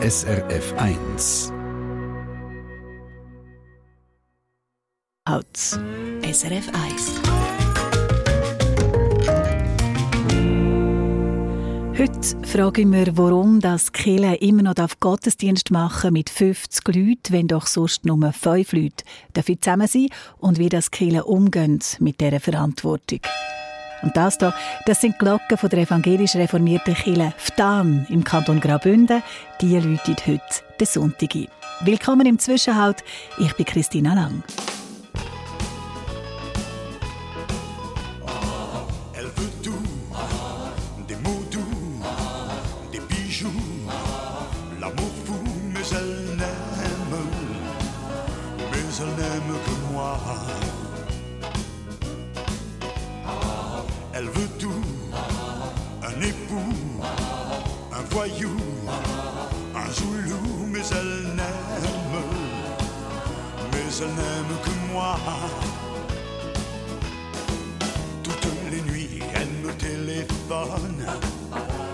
SRF 1. Out. SRF 1. Heute frage ich mich, warum das Kille immer noch auf Gottesdienst machen mit 50 Leuten, wenn doch sonst nur 5 Leute dafür zusammen sind und wie das Kille umgeht mit dieser Verantwortung. Und das hier, das sind die Glocken der evangelisch reformierten Kirche Ftan im Kanton Graubünden. Die läutet heute den Sonntag ein. Willkommen im Zwischenhalt. Ich bin Christina Lang.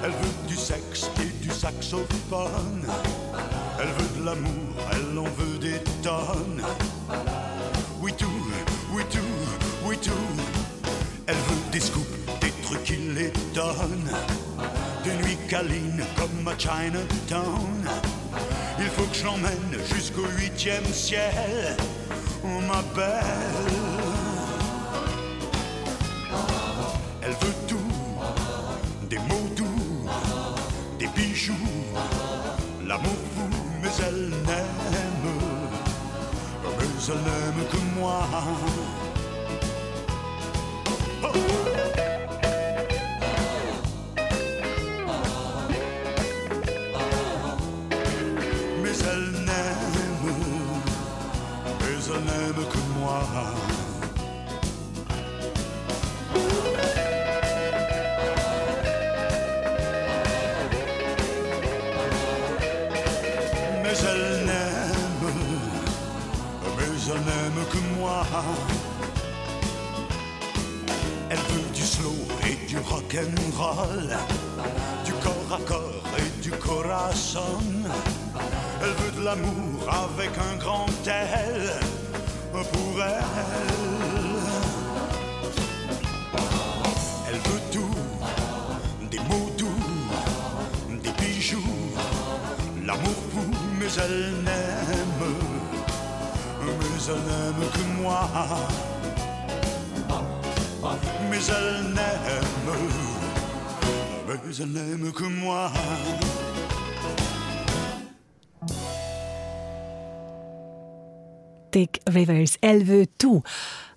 Elle veut du sexe et du saxophone, elle veut de l'amour, elle en veut des tonnes. Oui tout, oui tout, oui tout, elle veut des scoops, des trucs qui l'étonnent des nuits câlines comme à Chinatown. Il faut que je l'emmène jusqu'au huitième ciel, oh ma jour l'amour fou, oh, oh. mais elle n'aime, mais elle n'aime que moi. Mais elle n'aime, mais elle n'aime que moi. Veut du slow et du rock'n'roll, du corps à corps et du corazon. Elle veut de l'amour avec un grand L pour elle. Elle elle n'aime que moi. Mais elle n'aime, mais elle n'aime que moi. Dick Rivers, Elle veut tout.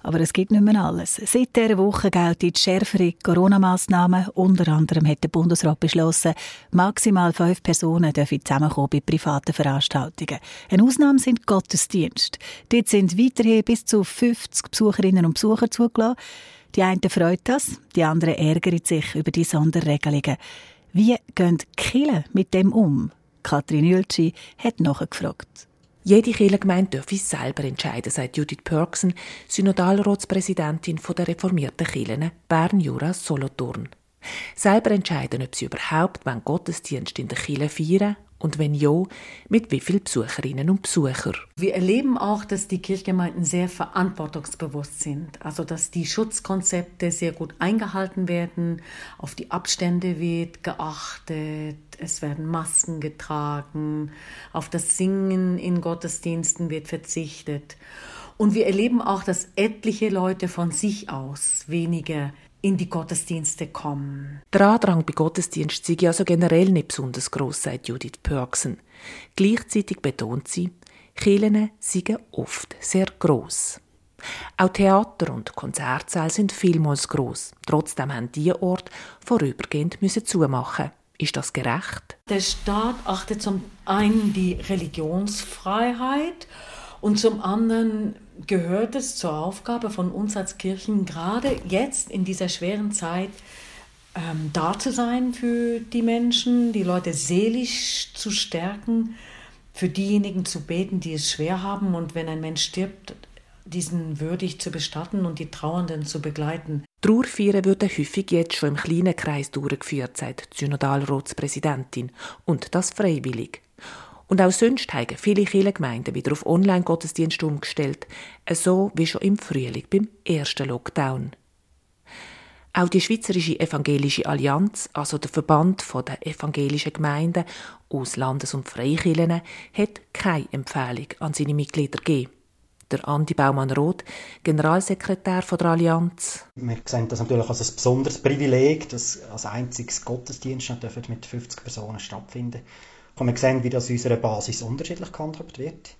Aber es gibt nicht mehr alles. Seit dieser Woche gelten schärfere Corona-Massnahmen. Unter anderem hat der Bundesrat beschlossen, maximal fünf Personen dürfen zusammenkommen bei privaten Veranstaltungen. Eine Ausnahme sind Gottesdienste. Dort sind weiterhin bis zu 50 Besucherinnen und Besucher zugelassen. Die einen freut das, die anderen ärgern sich über die Sonderregelungen. Wie gehen die Kirchen mit dem um? Katrin Jültschi hat nachgefragt. Jede Kirchengemeinde dürfe selber entscheiden, sagt Judith Pörksen, Synodalratspräsidentin der reformierten Kirchen Bern-Jura-Solothurn. Selber entscheiden, ob sie überhaupt Gottesdienst in der Kirche feiern und wenn ja, mit wie vielen Besucherinnen und Besuchern? Wir erleben auch, dass die Kirchgemeinden sehr verantwortungsbewusst sind. Also, dass die Schutzkonzepte sehr gut eingehalten werden, auf die Abstände wird geachtet, es werden Masken getragen, auf das Singen in Gottesdiensten wird verzichtet. Und wir erleben auch, dass etliche Leute von sich aus weniger in die Gottesdienste kommen. Der Andrang bei Gottesdienst sei also generell nicht besonders gross, sagt Judith Pörksen. Gleichzeitig betont sie, Kirchen seien oft sehr gross. Auch Theater und Konzertsäle sind vielmals gross. Trotzdem haben diese Orte vorübergehend müssen zumachen. Ist das gerecht? Der Staat achtet zum einen die Religionsfreiheit und zum anderen gehört es zur Aufgabe von uns als Kirchen, gerade jetzt in dieser schweren Zeit, ähm, da zu sein für die Menschen, die Leute seelisch zu stärken, für diejenigen zu beten, die es schwer haben und wenn ein Mensch stirbt, diesen würdig zu bestatten und die Trauernden zu begleiten. Trauerfeiern würden häufig jetzt schon im kleinen Kreis durchgeführt, sagt Synodalratspräsidentin. Und das freiwillig. Und auch sonst haben viele Kirchengemeinden wieder auf Online-Gottesdienst umgestellt, so wie schon im Frühling beim ersten Lockdown. Auch die Schweizerische Evangelische Allianz, also der Verband der evangelischen Gemeinden aus Landes- und Freikirchen, hat keine Empfehlung an seine Mitglieder gegeben. Der Andi Baumann-Roth, Generalsekretär der Allianz. Wir sehen das natürlich als ein besonderes Privileg, dass als einziges Gottesdienst mit 50 Personen stattfinden kann man sehen, wie das unserer Basis unterschiedlich gehandhabt wird.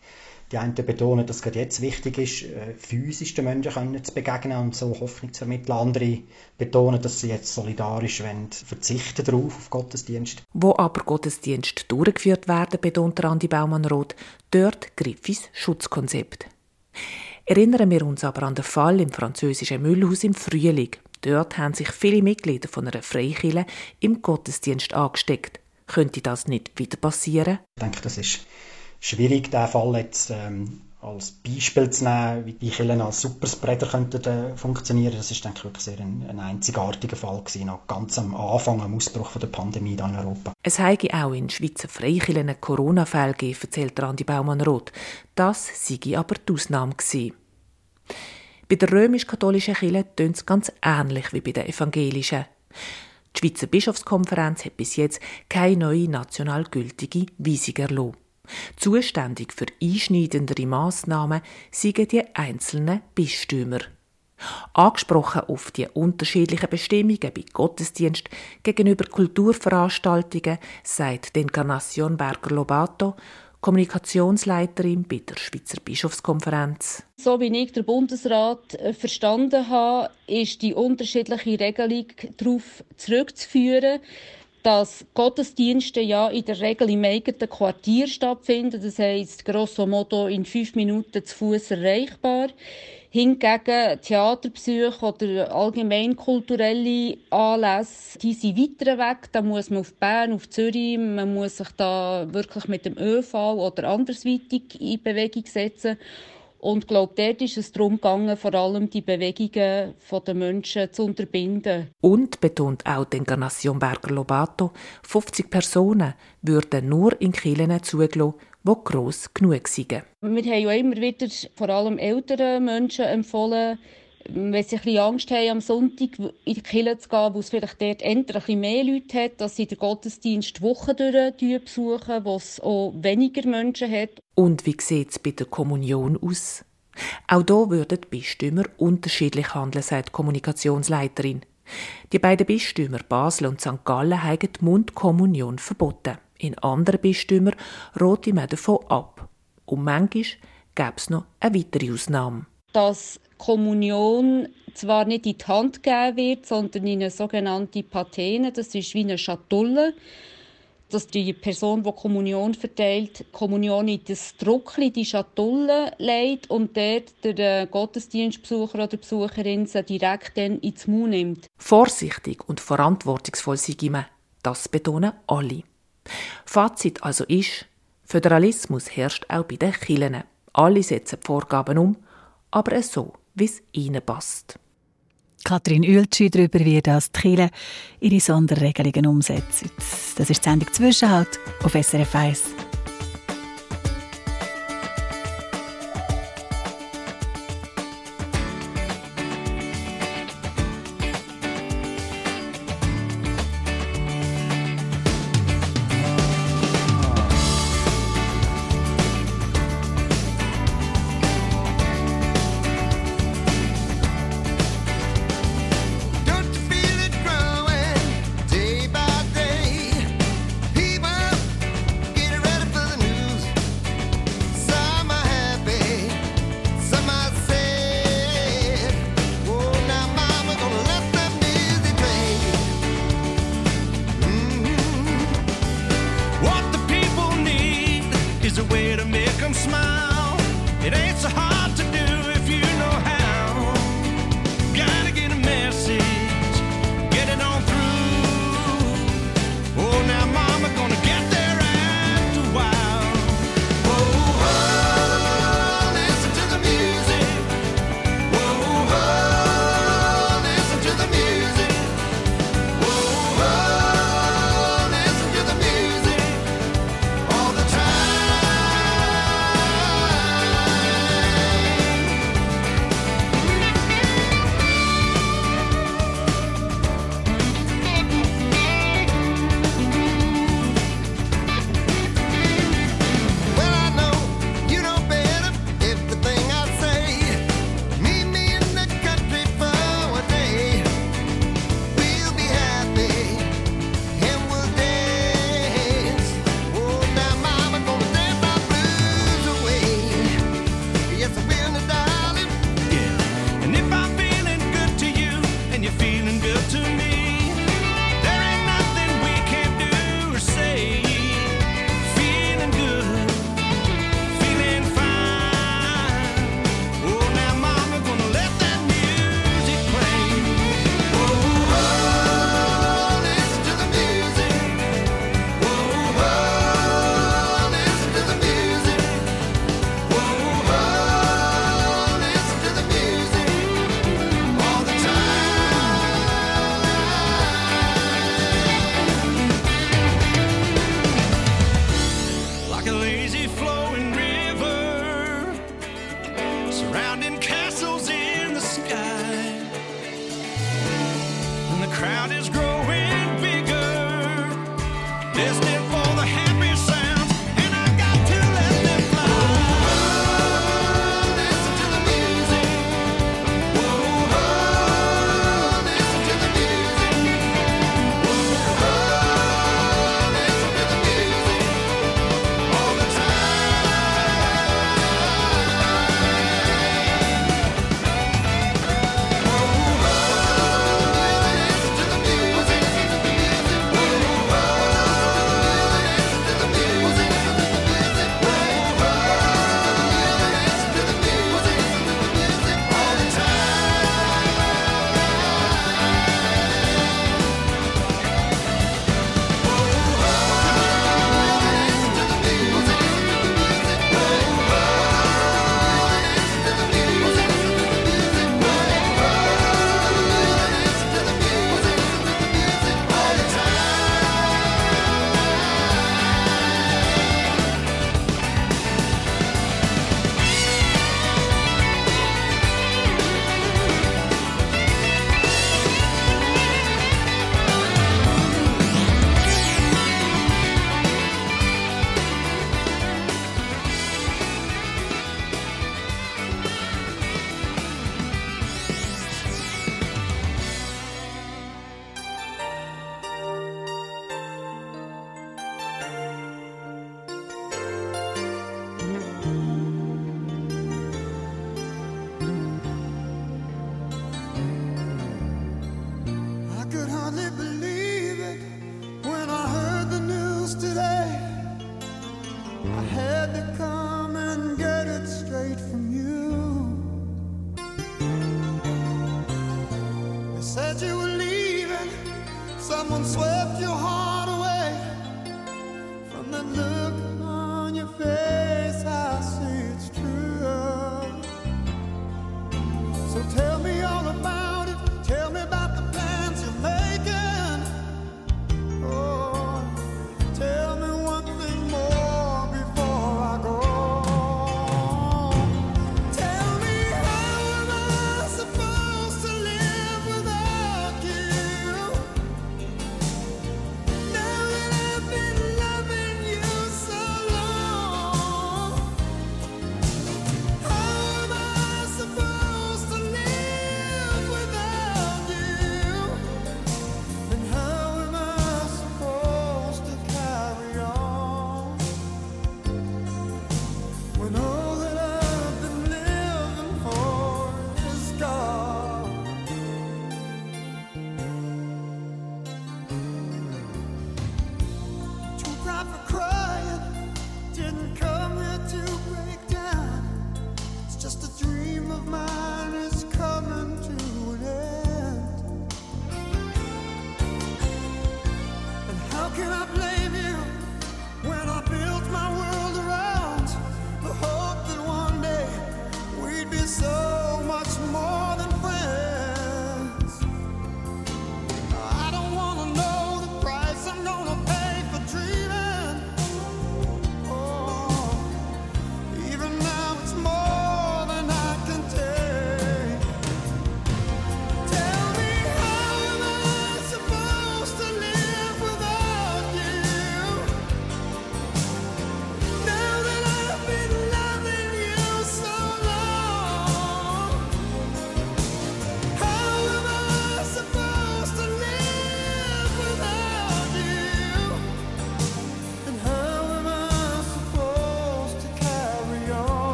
Die einen betonen, dass es gerade jetzt wichtig ist, äh, physisch den Menschen zu begegnen und so Hoffnung zu vermitteln. Andere betonen, dass sie jetzt solidarisch wollen, verzichten darauf auf Gottesdienst. Wo aber Gottesdienst durchgeführt werden, betont Andi Baumann-Roth, dort greift das Schutzkonzept. Erinnern wir uns aber an den Fall im französischen Müllhaus im Frühling. Dort haben sich viele Mitglieder von einer Freikirche im Gottesdienst angesteckt. Könnte das nicht wieder passieren? Ich denke, das ist schwierig, diesen Fall jetzt ähm, als Beispiel zu nehmen, wie die Kirchen als Superspreader könnten äh, funktionieren. Das ist, denke ich, wirklich sehr ein, ein einzigartiger Fall gewesen, noch ganz am Anfang, am Ausbruch von der Pandemie in Europa. Es habe auch in Schweizer Freikirchen Corona-Fälle gegeben, erzählt Andi Baumann-Roth. Das sei aber die Ausnahme gewesen. Bei der römisch-katholischen Kirche tönt es ganz ähnlich wie bei den evangelischen. Die Schweizer Bischofskonferenz hat bis jetzt keine neue national gültige Weisung erlassen. Zuständig für einschneidendere Massnahmen sind die einzelnen Bistümer. Angesprochen auf die unterschiedlichen Bestimmungen bei Gottesdienst gegenüber Kulturveranstaltungen sagt Encarnacion Berger Lobato, Kommunikationsleiterin bei der Schweizer Bischofskonferenz. So wie ich den Bundesrat äh, verstanden habe, ist die unterschiedliche Regelung darauf zurückzuführen, dass Gottesdienste ja in der Regel im eigenen Quartier stattfinden. Das heisst, grosso modo in fünf Minuten zu Fuß erreichbar. Hingegen Theaterbesuche oder allgemein kulturelle Anlässe, die sind weiter weg. Da muss man auf Bern, auf Zürich, man muss sich da wirklich mit dem ÖV oder andersweitig in Bewegung setzen. Und ich glaube, dort ist es darum gegangen, vor allem die Bewegungen der Menschen zu unterbinden. Und betont auch die Encarnacion Berger Lobato, 50 Personen würden nur in Kirchen zugelassen, die gross genug sind. Wir haben ja immer wieder vor allem älteren Menschen empfohlen, wenn sie ein bisschen Angst haben, am Sonntag in die Kirche zu gehen, wo es vielleicht dort endlich ein mehr Leute hat, dass sie den Gottesdienst Wochen durch besuchen, wo es auch weniger Menschen hat. Und wie sieht es bei der Kommunion aus? Auch hier würden die Bistümer unterschiedlich handeln, sagt die Kommunikationsleiterin. Die beiden Bistümer Basel und St. Gallen haben die Mundkommunion verboten. In anderen Bistümern rote man davon ab. Und manchmal gäbe es noch eine weitere Ausnahme. Dass Kommunion zwar nicht in die Hand gegeben wird, sondern in eine sogenannte Patene, das ist wie eine Schatulle, dass die Person, die Kommunion verteilt, Kommunion in das Druckli, die Schatulle legt und dort der äh, Gottesdienstbesucher oder Besucherin sie direkt dann ins Mund nimmt. Vorsichtig und verantwortungsvoll sei man, das betonen alle. Fazit also ist, Föderalismus herrscht auch bei den Kirchen. Alle setzen die Vorgaben um, aber so, wie es ihnen passt. Kathrin Ueltschi darüber, wie das die Kirche ihre Sonderregelungen umsetzt. Das ist die Sendung «Zwischenhalt» auf SRF 1.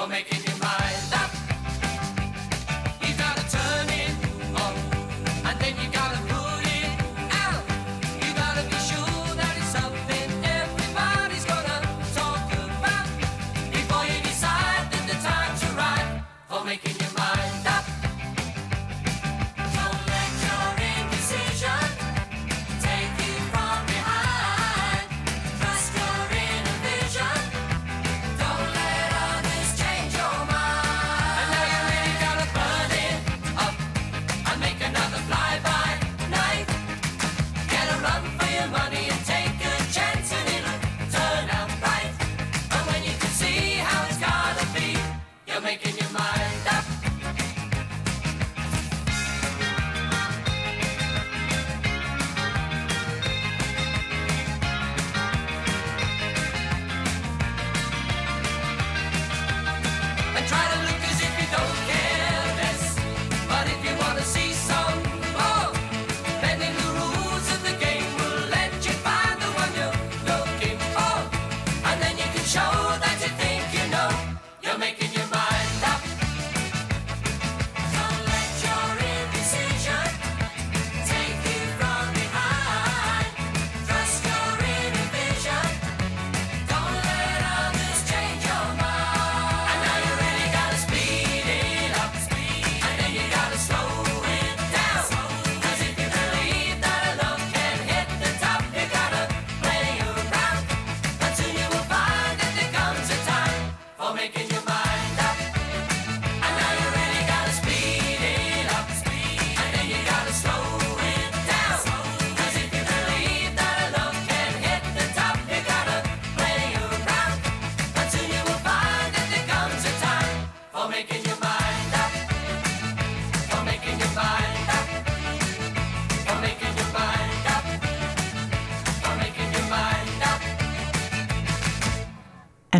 or making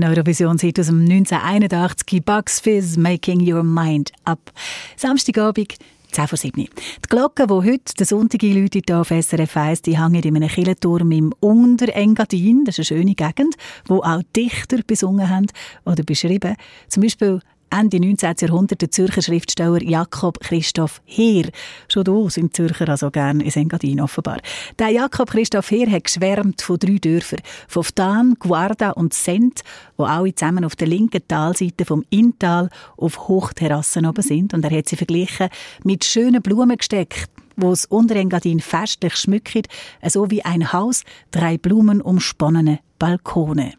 Eine Eurovision-Hit aus dem 1981, Bugs Fizz, Making Your Mind Up. Samstagabend, 10 vor 7. Die Glocken, die heute den Sonntag einläutet hier auf SRF 1, die hängen in einem Kirchenturm im Unterengadin. Das ist eine schöne Gegend, wo auch Dichter besungen haben oder beschrieben. Zum Beispiel Ende 19. Jahrhundert der Zürcher Schriftsteller Jakob Christoph Heer. Schon da sind Zürcher also gerne in Engadin offenbar. Der Jakob Christoph Heer hat geschwärmt von drei Dörfern. Von Ftan, Guarda und Sent, wo alle zusammen auf der linken Talseite vom Inntal auf Hochterrassen oben sind. Und er hat sie verglichen mit schönen Blumen gesteckt wo das Unterengadin festlich schmückt, so wie ein Haus, drei Blumen umsponnene Balkone.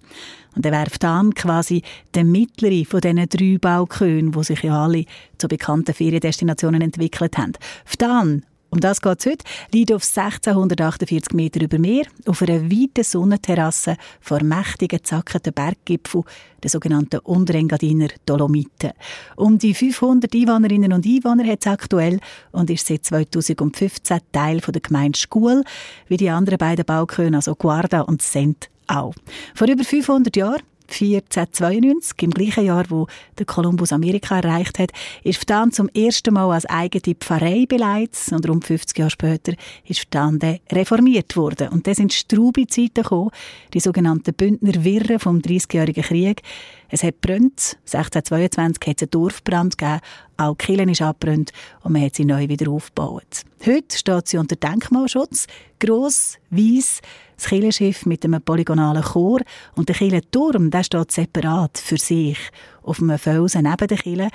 Und er werft an quasi der mittlere von diesen drei Balkönen, die sich ja alle zu bekannten Feriendestinationen entwickelt haben. Ftan um das geht es heute. Liegt auf 1648 Meter über Meer, auf einer weiten Sonnenterrasse vor mächtigen, zackenden Berggipfel, der sogenannten Unterengadiner Dolomiten. Um die 500 Einwohnerinnen und Einwohner hat es aktuell und ist seit 2015 Teil der Gemeinde Schkuhl, wie die anderen beiden Balköne, also Guarda und Sent, auch. Vor über 500 Jahren 1492, im gleichen Jahr, wo der Kolumbus Amerika erreicht hat, ist Ftan zum ersten Mal als eigene Pfarrei beleidigt und rund 50 Jahre später ist Ftan reformiert worden. Und dann sind Strubi-Zeiten gekommen, die sogenannten Bündner Wirren vom 30-jährigen Krieg. Es hat brennt. 1622 hat es einen Dorfbrand gegeben. Auch die Kirche ist abgebrannt und man hat sie neu wieder aufgebaut. Heute steht sie unter Denkmalschutz. Gross, weiss, das Kirchenschiff mit einem polygonalen Chor und der Kirchenturm, der steht separat für sich auf einem Felsen neben der Kirche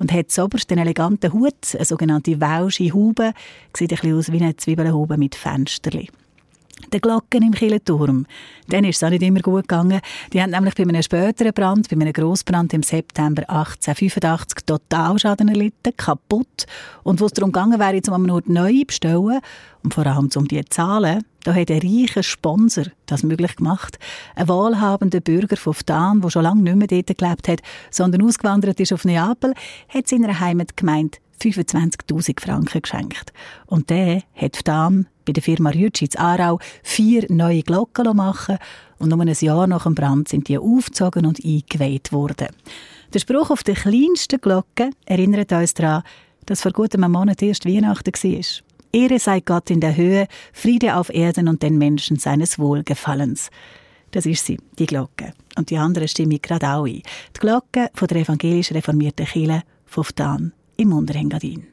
und hat zoberst einen eleganten Hut, eine sogenannte Welsche Haube, sieht ein bisschen aus wie eine Zwiebelhaube mit Fensterchen. Die Glocken im Kirchenturm. Dann ist es auch nicht immer gut gegangen. Die haben nämlich bei einem späteren Brand, bei einem Grossbrand im September 1885 Totalschaden erlitten, kaputt. Und wo es darum gegangen wäre, jetzt um nur neu bestellen und vor allem um die Zahlen, da hat ein reicher Sponsor das möglich gemacht. Ein wohlhabender Bürger von Ftan, der schon lange nicht mehr dort gelebt hat, sondern ausgewandert ist auf Neapel, hat seiner Heimatgemeinde 25.000 Franken geschenkt. Und der hat dann bei der Firma Rütschitz Aarau vier neue Glocken machen und nur ein Jahr nach dem Brand sind die aufgezogen und eingeweiht worden. Der Spruch auf der kleinsten Glocke erinnert uns daran, dass vor gutem Monat erst Weihnachten war. Ehre sei Gott in der Höhe, Friede auf Erden und den Menschen seines Wohlgefallens. Das ist sie, die Glocke. Und die andere stimme ich gerade auch ein. Die Glocke von der evangelisch reformierten Kirche von Ftan im Unterengadin.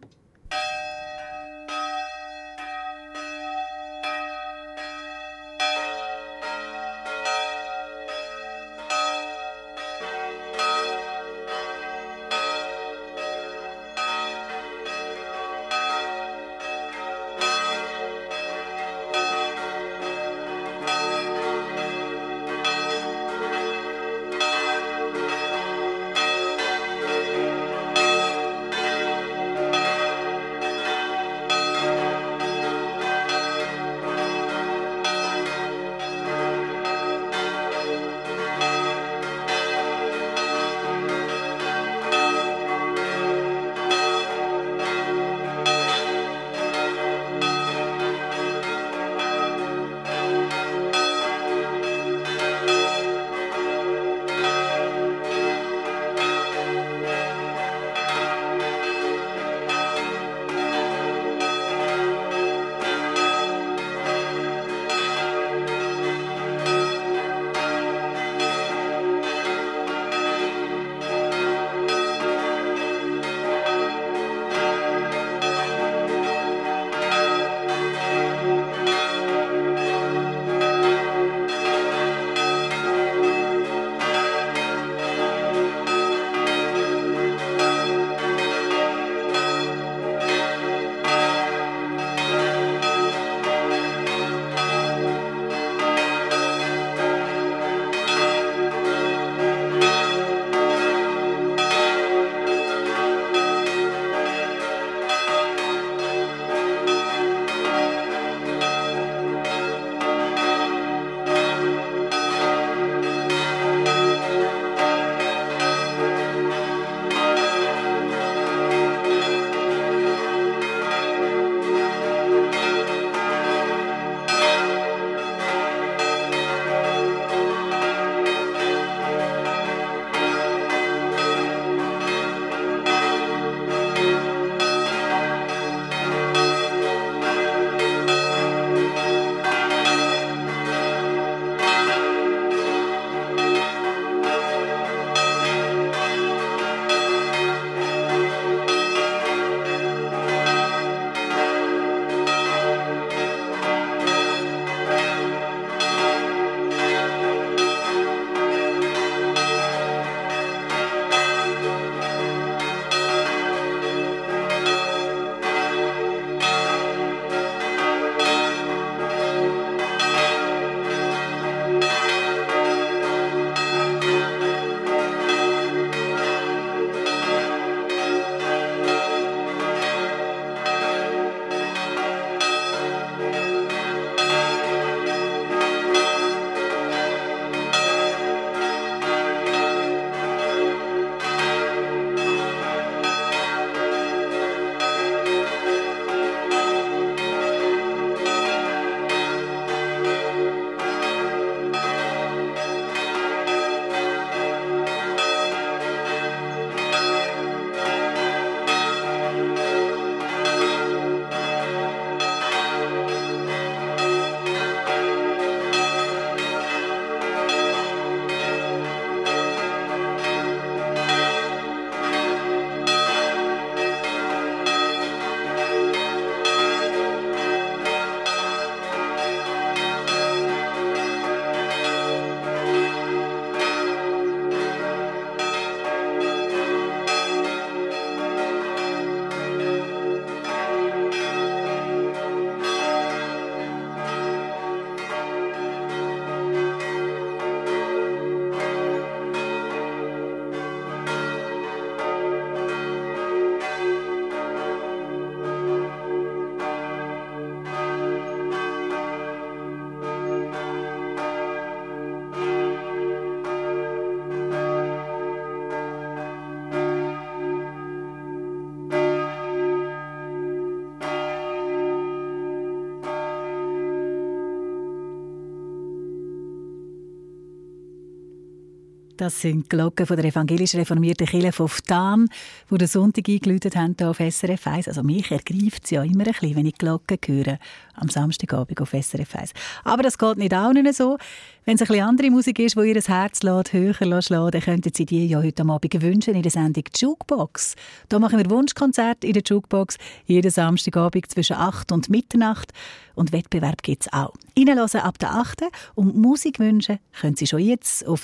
Das sind die Glocken von der evangelisch reformierten Kirche von Ftan, die den Sonntag eingeläutet haben hier auf SRF 1. Also mich ergreift es ja immer ein bisschen, wenn ich Glocken höre am Samstagabend auf SRF 1. Aber das geht nicht auch nicht so. Wenn es ein bisschen andere Musik ist, die ihr Herz lässt, höher lässt, dann könnten Sie die ja heute Abend wünschen in der Sendung Jukebox. Da machen wir Wunschkonzerte in der Jukebox jeden Samstagabend zwischen 8 und Mitternacht. Und Wettbewerb gibt es auch. Reinhören ab der 8. und Musik wünschen können Sie schon jetzt auf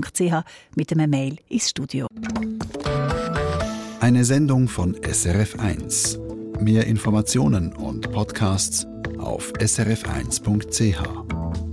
srf1.ch mit einem Mail ins Studio. Eine Sendung von SRF1. Mehr Informationen und Podcasts auf srf1.ch.